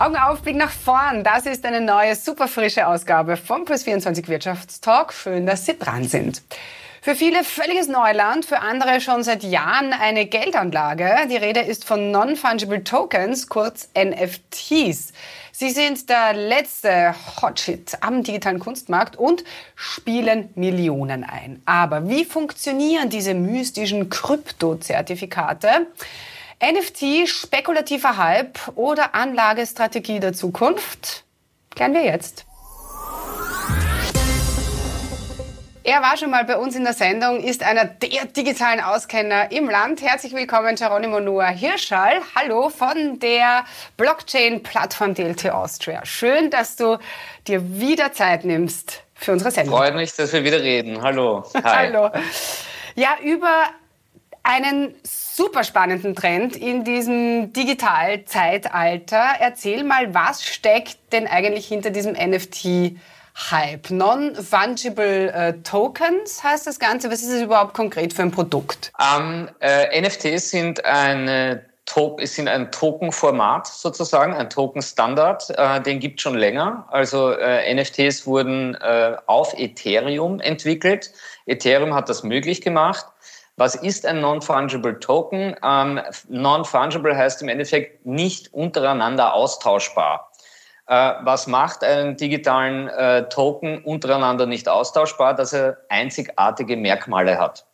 Augen auf, Blick nach vorn. Das ist eine neue, super frische Ausgabe vom Plus24 Wirtschaftstalk. Schön, dass Sie dran sind. Für viele völliges Neuland, für andere schon seit Jahren eine Geldanlage. Die Rede ist von Non-Fungible Tokens, kurz NFTs. Sie sind der letzte Hotshit am digitalen Kunstmarkt und spielen Millionen ein. Aber wie funktionieren diese mystischen Kryptozertifikate? NFT, spekulativer Hype oder Anlagestrategie der Zukunft? Klären wir jetzt. Er war schon mal bei uns in der Sendung, ist einer der digitalen Auskenner im Land. Herzlich willkommen, Geronimo Noah Hirschall. Hallo von der Blockchain-Plattform DLT Austria. Schön, dass du dir wieder Zeit nimmst für unsere Sendung. Freut mich, dass wir wieder reden. Hallo. Hi. Hallo. Ja, über einen super spannenden Trend in diesem Digitalzeitalter. Erzähl mal, was steckt denn eigentlich hinter diesem NFT-Hype? Non-Fungible äh, Tokens heißt das Ganze. Was ist es überhaupt konkret für ein Produkt? Ähm, äh, NFTs sind eine es sind ein Token-Format sozusagen, ein Token-Standard, äh, den gibt es schon länger. Also äh, NFTs wurden äh, auf Ethereum entwickelt. Ethereum hat das möglich gemacht. Was ist ein Non-Fungible Token? Ähm, Non-Fungible heißt im Endeffekt nicht untereinander austauschbar. Äh, was macht einen digitalen äh, Token untereinander nicht austauschbar? Dass er einzigartige Merkmale hat.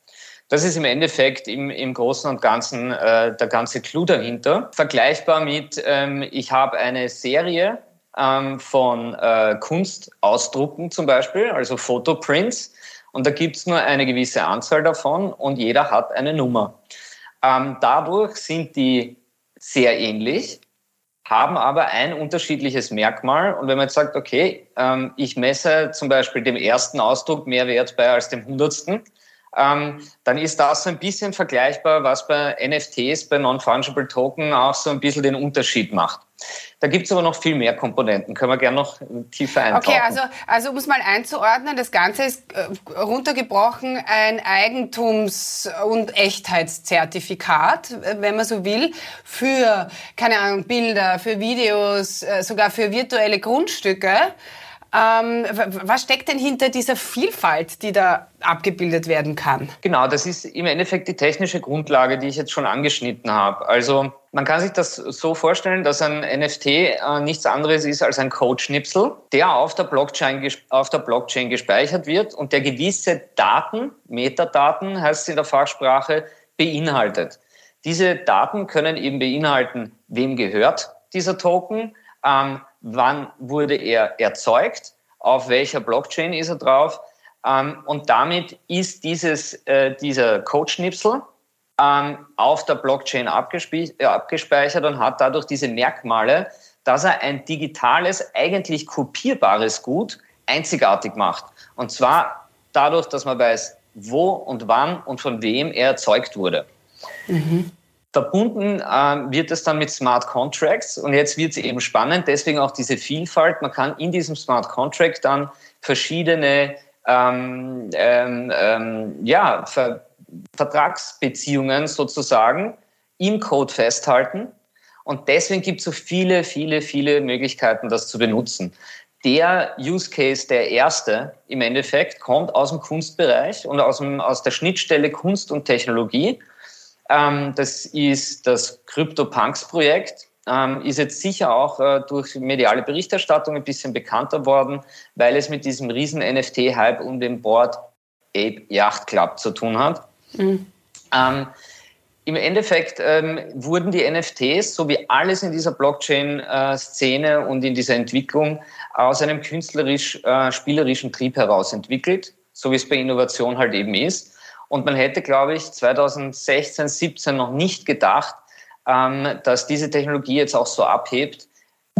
Das ist im Endeffekt im, im Großen und Ganzen äh, der ganze Clou dahinter. Vergleichbar mit, ähm, ich habe eine Serie ähm, von äh, Kunstausdrucken zum Beispiel, also Fotoprints. Und da gibt es nur eine gewisse Anzahl davon und jeder hat eine Nummer. Ähm, dadurch sind die sehr ähnlich, haben aber ein unterschiedliches Merkmal. Und wenn man jetzt sagt, okay, ähm, ich messe zum Beispiel dem ersten Ausdruck mehr Wert bei als dem hundertsten, ähm, dann ist das so ein bisschen vergleichbar, was bei NFTs, bei Non-Fungible Token auch so ein bisschen den Unterschied macht. Da gibt es aber noch viel mehr Komponenten. Können wir gerne noch tiefer eintauchen. Okay, also, also um es mal einzuordnen, das Ganze ist äh, runtergebrochen ein Eigentums- und Echtheitszertifikat, wenn man so will, für, keine Ahnung, Bilder, für Videos, äh, sogar für virtuelle Grundstücke. Ähm, was steckt denn hinter dieser Vielfalt, die da abgebildet werden kann? Genau, das ist im Endeffekt die technische Grundlage, die ich jetzt schon angeschnitten habe. Also man kann sich das so vorstellen, dass ein NFT äh, nichts anderes ist als ein Codeschnipsel, der auf der, Blockchain, auf der Blockchain gespeichert wird und der gewisse Daten, Metadaten heißt es in der Fachsprache, beinhaltet. Diese Daten können eben beinhalten, wem gehört dieser Token, ähm, wann wurde er erzeugt, auf welcher Blockchain ist er drauf. Ähm, und damit ist dieses, äh, dieser Codeschnipsel ähm, auf der Blockchain äh, abgespeichert und hat dadurch diese Merkmale, dass er ein digitales, eigentlich kopierbares Gut einzigartig macht. Und zwar dadurch, dass man weiß, wo und wann und von wem er erzeugt wurde. Mhm. Verbunden äh, wird es dann mit Smart Contracts und jetzt wird es eben spannend, deswegen auch diese Vielfalt. Man kann in diesem Smart Contract dann verschiedene ähm, ähm, ähm, ja, Ver Vertragsbeziehungen sozusagen im Code festhalten. Und deswegen gibt es so viele, viele, viele Möglichkeiten, das zu benutzen. Der Use Case, der erste im Endeffekt, kommt aus dem Kunstbereich und aus, dem, aus der Schnittstelle Kunst und Technologie. Ähm, das ist das CryptoPunks-Projekt. Ähm, ist jetzt sicher auch äh, durch mediale Berichterstattung ein bisschen bekannter worden, weil es mit diesem riesen NFT-Hype um den Board Ape Yacht Club zu tun hat. Mhm. Ähm, Im Endeffekt ähm, wurden die NFTs, so wie alles in dieser Blockchain-Szene äh, und in dieser Entwicklung, aus einem künstlerisch-spielerischen äh, Trieb heraus entwickelt, so wie es bei Innovation halt eben ist. Und man hätte, glaube ich, 2016, 17 noch nicht gedacht, ähm, dass diese Technologie jetzt auch so abhebt,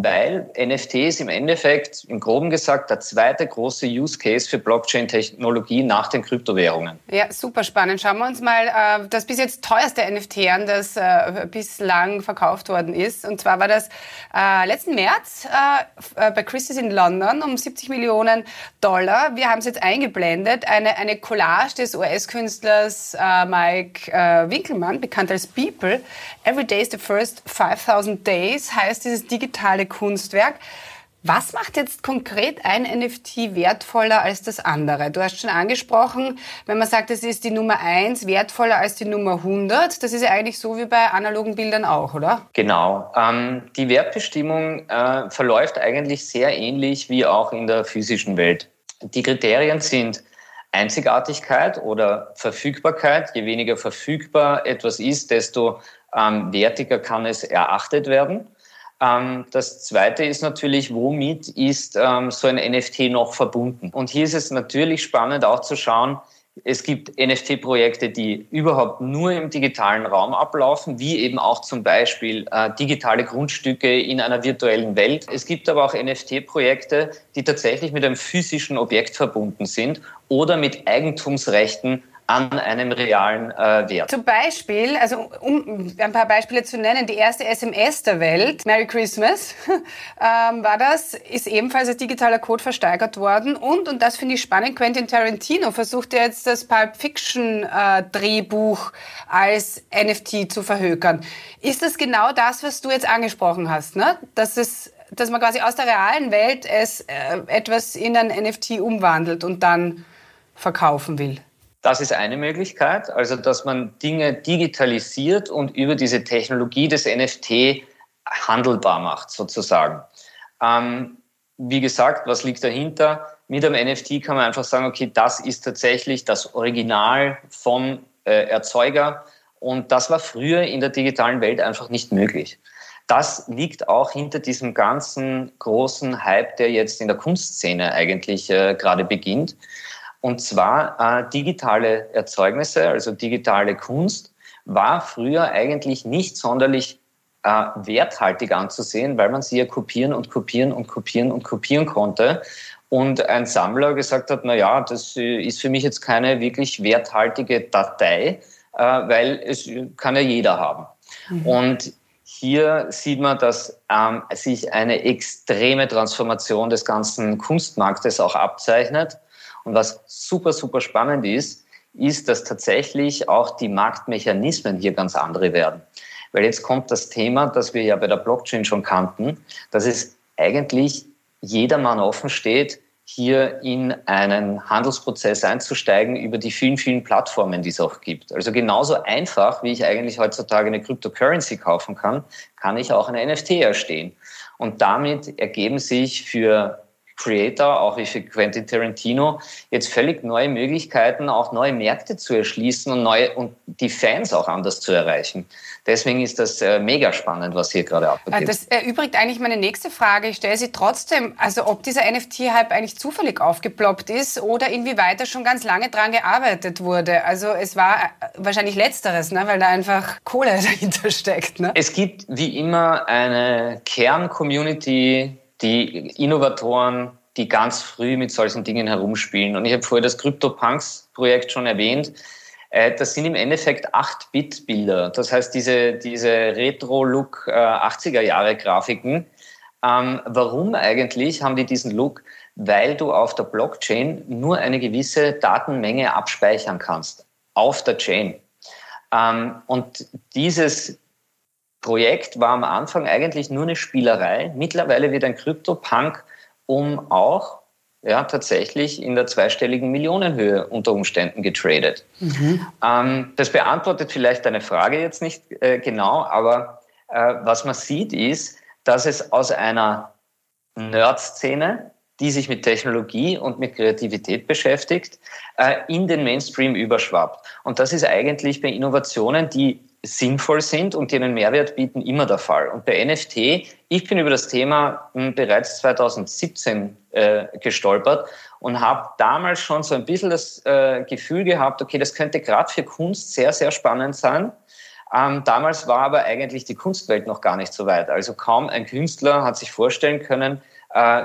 weil NFTs im Endeffekt, im Groben gesagt, der zweite große Use Case für Blockchain-Technologie nach den Kryptowährungen. Ja, super spannend. Schauen wir uns mal äh, das bis jetzt teuerste NFT an, das äh, bislang verkauft worden ist. Und zwar war das äh, letzten März äh, äh bei Christie's in London um 70 Millionen Dollar. Wir haben es jetzt eingeblendet. Eine, eine Collage des US-Künstlers äh, Mike Winkelmann, bekannt als People. Every day is the first 5000 days heißt dieses digitale Kunstwerk. Was macht jetzt konkret ein NFT wertvoller als das andere? Du hast schon angesprochen, wenn man sagt, es ist die Nummer eins wertvoller als die Nummer 100, das ist ja eigentlich so wie bei analogen Bildern auch, oder? Genau. Ähm, die Wertbestimmung äh, verläuft eigentlich sehr ähnlich wie auch in der physischen Welt. Die Kriterien sind Einzigartigkeit oder Verfügbarkeit. Je weniger verfügbar etwas ist, desto ähm, wertiger kann es erachtet werden. Ähm, das zweite ist natürlich, womit ist ähm, so ein NFT noch verbunden? Und hier ist es natürlich spannend auch zu schauen, es gibt NFT-Projekte, die überhaupt nur im digitalen Raum ablaufen, wie eben auch zum Beispiel äh, digitale Grundstücke in einer virtuellen Welt. Es gibt aber auch NFT-Projekte, die tatsächlich mit einem physischen Objekt verbunden sind oder mit Eigentumsrechten an einem realen äh, Wert. Zum Beispiel, also um ein paar Beispiele zu nennen, die erste SMS der Welt, Merry Christmas, ähm, war das, ist ebenfalls als digitaler Code versteigert worden und, und das finde ich spannend, Quentin Tarantino versucht jetzt das Pulp Fiction äh, Drehbuch als NFT zu verhökern. Ist das genau das, was du jetzt angesprochen hast, ne? Dass es dass man quasi aus der realen Welt es äh, etwas in ein NFT umwandelt und dann verkaufen will? Das ist eine Möglichkeit, also dass man Dinge digitalisiert und über diese Technologie des NFT handelbar macht, sozusagen. Ähm, wie gesagt, was liegt dahinter? Mit einem NFT kann man einfach sagen, okay, das ist tatsächlich das Original vom äh, Erzeuger und das war früher in der digitalen Welt einfach nicht möglich. Das liegt auch hinter diesem ganzen großen Hype, der jetzt in der Kunstszene eigentlich äh, gerade beginnt. Und zwar äh, digitale Erzeugnisse, also digitale Kunst, war früher eigentlich nicht sonderlich äh, werthaltig anzusehen, weil man sie ja kopieren und kopieren und kopieren und kopieren konnte. Und ein Sammler gesagt hat, na ja, das äh, ist für mich jetzt keine wirklich werthaltige Datei, äh, weil es kann ja jeder haben. Mhm. Und hier sieht man, dass ähm, sich eine extreme Transformation des ganzen Kunstmarktes auch abzeichnet. Und was super, super spannend ist, ist, dass tatsächlich auch die Marktmechanismen hier ganz andere werden. Weil jetzt kommt das Thema, das wir ja bei der Blockchain schon kannten, dass es eigentlich jedermann offen steht, hier in einen Handelsprozess einzusteigen über die vielen, vielen Plattformen, die es auch gibt. Also genauso einfach, wie ich eigentlich heutzutage eine Cryptocurrency kaufen kann, kann ich auch eine NFT erstehen. Und damit ergeben sich für Creator, auch wie für Quentin Tarantino, jetzt völlig neue Möglichkeiten, auch neue Märkte zu erschließen und, neue, und die Fans auch anders zu erreichen. Deswegen ist das äh, mega spannend, was hier gerade abgeht. Das erübrigt eigentlich meine nächste Frage. Ich stelle sie trotzdem, also ob dieser NFT-Hype eigentlich zufällig aufgeploppt ist oder inwieweit da schon ganz lange dran gearbeitet wurde. Also es war äh, wahrscheinlich letzteres, ne? weil da einfach Kohle dahinter steckt. Ne? Es gibt wie immer eine Kern-Community, die Innovatoren, die ganz früh mit solchen Dingen herumspielen. Und ich habe vorher das CryptoPunks-Projekt schon erwähnt. Äh, das sind im Endeffekt 8-Bit-Bilder. Das heißt, diese, diese Retro-Look 80er-Jahre-Grafiken. Äh, ähm, warum eigentlich haben die diesen Look? Weil du auf der Blockchain nur eine gewisse Datenmenge abspeichern kannst. Auf der Chain. Ähm, und dieses Projekt war am Anfang eigentlich nur eine Spielerei. Mittlerweile wird ein Krypto-Punk um auch ja, tatsächlich in der zweistelligen Millionenhöhe unter Umständen getradet. Mhm. Ähm, das beantwortet vielleicht deine Frage jetzt nicht äh, genau, aber äh, was man sieht ist, dass es aus einer Nerd-Szene, die sich mit Technologie und mit Kreativität beschäftigt, äh, in den Mainstream überschwappt. Und das ist eigentlich bei Innovationen, die sinnvoll sind und die einen Mehrwert bieten, immer der Fall. Und bei NFT, ich bin über das Thema hm, bereits 2017 äh, gestolpert und habe damals schon so ein bisschen das äh, Gefühl gehabt, okay, das könnte gerade für Kunst sehr, sehr spannend sein. Ähm, damals war aber eigentlich die Kunstwelt noch gar nicht so weit. Also kaum ein Künstler hat sich vorstellen können,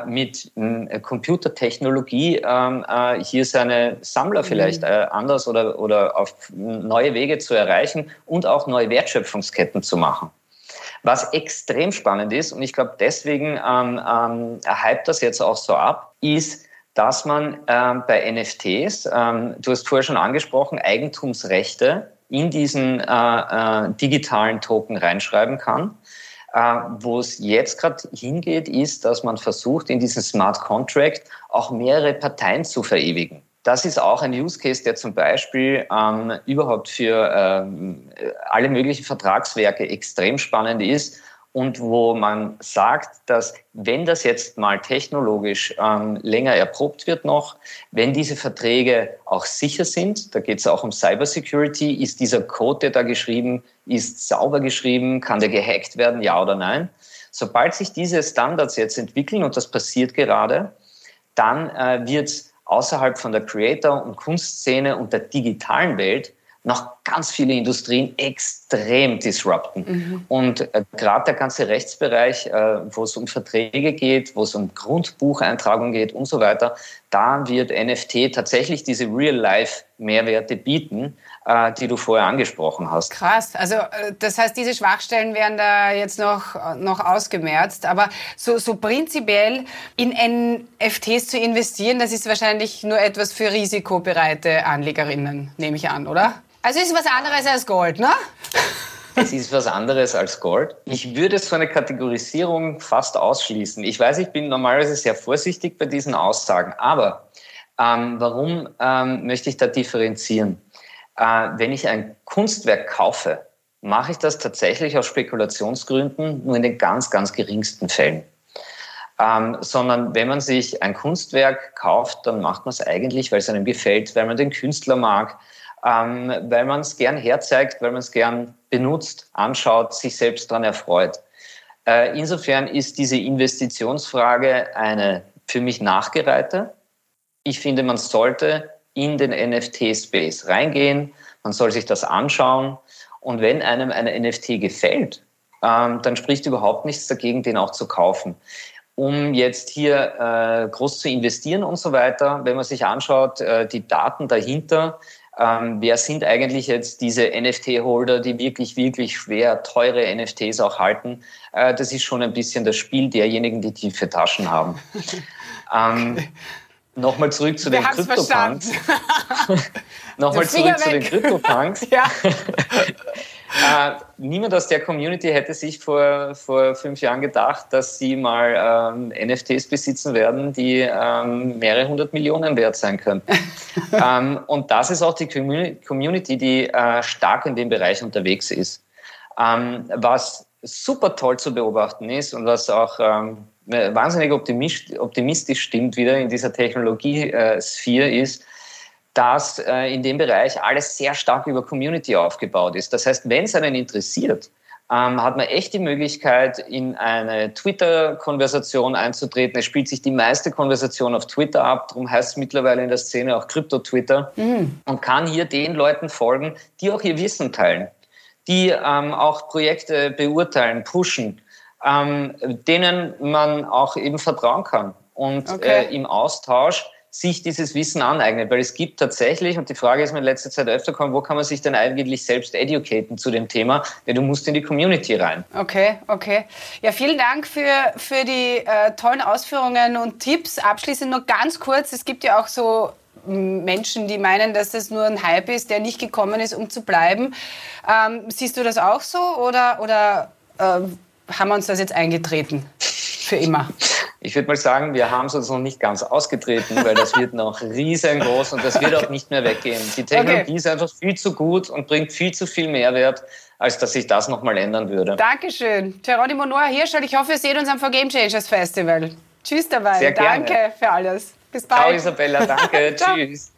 mit äh, Computertechnologie ähm, äh, hier seine Sammler vielleicht mhm. äh, anders oder, oder auf neue Wege zu erreichen und auch neue Wertschöpfungsketten zu machen. Was extrem spannend ist, und ich glaube, deswegen ähm, ähm, hypt das jetzt auch so ab, ist, dass man ähm, bei NFTs, ähm, du hast vorher schon angesprochen, Eigentumsrechte in diesen äh, äh, digitalen Token reinschreiben kann. Äh, wo es jetzt gerade hingeht, ist, dass man versucht, in diesem Smart Contract auch mehrere Parteien zu verewigen. Das ist auch ein Use Case, der zum Beispiel ähm, überhaupt für ähm, alle möglichen Vertragswerke extrem spannend ist und wo man sagt, dass wenn das jetzt mal technologisch ähm, länger erprobt wird noch, wenn diese Verträge auch sicher sind, da geht es auch um Cybersecurity, ist dieser Code, der da geschrieben ist, sauber geschrieben, kann der gehackt werden, ja oder nein. Sobald sich diese Standards jetzt entwickeln, und das passiert gerade, dann äh, wird außerhalb von der Creator- und Kunstszene und der digitalen Welt noch ganz viele Industrien extrem disrupten. Mhm. Und äh, gerade der ganze Rechtsbereich, äh, wo es um Verträge geht, wo es um Grundbucheintragung geht und so weiter, da wird NFT tatsächlich diese Real-Life-Mehrwerte bieten, äh, die du vorher angesprochen hast. Krass. Also äh, das heißt, diese Schwachstellen werden da jetzt noch, noch ausgemerzt. Aber so, so prinzipiell in NFTs zu investieren, das ist wahrscheinlich nur etwas für risikobereite Anlegerinnen, nehme ich an, oder? Also ist was anderes als Gold, ne? Es ist was anderes als Gold. Ich würde so eine Kategorisierung fast ausschließen. Ich weiß, ich bin normalerweise sehr vorsichtig bei diesen Aussagen, aber ähm, warum ähm, möchte ich da differenzieren? Äh, wenn ich ein Kunstwerk kaufe, mache ich das tatsächlich aus Spekulationsgründen nur in den ganz, ganz geringsten Fällen. Ähm, sondern wenn man sich ein Kunstwerk kauft, dann macht man es eigentlich, weil es einem gefällt, weil man den Künstler mag, ähm, weil man es gern herzeigt, weil man es gern benutzt, anschaut, sich selbst daran erfreut. Äh, insofern ist diese Investitionsfrage eine für mich nachgereihte. Ich finde, man sollte in den NFT-Space reingehen, man soll sich das anschauen und wenn einem ein NFT gefällt, ähm, dann spricht überhaupt nichts dagegen, den auch zu kaufen. Um jetzt hier äh, groß zu investieren und so weiter, wenn man sich anschaut, äh, die Daten dahinter, ähm, wer sind eigentlich jetzt diese NFT-Holder, die wirklich, wirklich schwer teure NFTs auch halten? Äh, das ist schon ein bisschen das Spiel derjenigen, die tiefe Taschen haben. ähm, Nochmal zurück zu den Krypto-Punks. Nochmal zurück zu den Krypto-Punks. ja. Äh, niemand aus der Community hätte sich vor, vor fünf Jahren gedacht, dass sie mal ähm, NFTs besitzen werden, die ähm, mehrere hundert Millionen wert sein könnten. ähm, und das ist auch die Community, die äh, stark in dem Bereich unterwegs ist. Ähm, was super toll zu beobachten ist und was auch ähm, wahnsinnig optimistisch stimmt wieder in dieser Technologie-Sphäre äh, ist, dass äh, in dem Bereich alles sehr stark über Community aufgebaut ist. Das heißt, wenn es einen interessiert, ähm, hat man echt die Möglichkeit, in eine Twitter-Konversation einzutreten. Es spielt sich die meiste Konversation auf Twitter ab, darum heißt es mittlerweile in der Szene auch Krypto-Twitter mhm. und kann hier den Leuten folgen, die auch ihr Wissen teilen, die ähm, auch Projekte beurteilen, pushen, ähm, denen man auch eben vertrauen kann und okay. äh, im Austausch sich dieses Wissen aneignet. Weil es gibt tatsächlich, und die Frage ist mir in letzter Zeit öfter gekommen, wo kann man sich denn eigentlich selbst educaten zu dem Thema? Ja, du musst in die Community rein. Okay, okay. Ja, vielen Dank für, für die äh, tollen Ausführungen und Tipps. Abschließend nur ganz kurz, es gibt ja auch so Menschen, die meinen, dass das nur ein Hype ist, der nicht gekommen ist, um zu bleiben. Ähm, siehst du das auch so oder, oder äh, haben wir uns das jetzt eingetreten? Für immer? Ich würde mal sagen, wir haben es uns noch nicht ganz ausgetreten, weil das wird noch riesengroß und das wird auch nicht mehr weggehen. Die Technologie okay. ist einfach viel zu gut und bringt viel zu viel Mehrwert, als dass sich das nochmal ändern würde. Dankeschön. Geronimo Noah Hirschel, ich hoffe, ihr seht uns am For Game Changers Festival. Tschüss dabei. Sehr Danke für alles. Bis bald. Ciao Isabella, danke. Tschüss.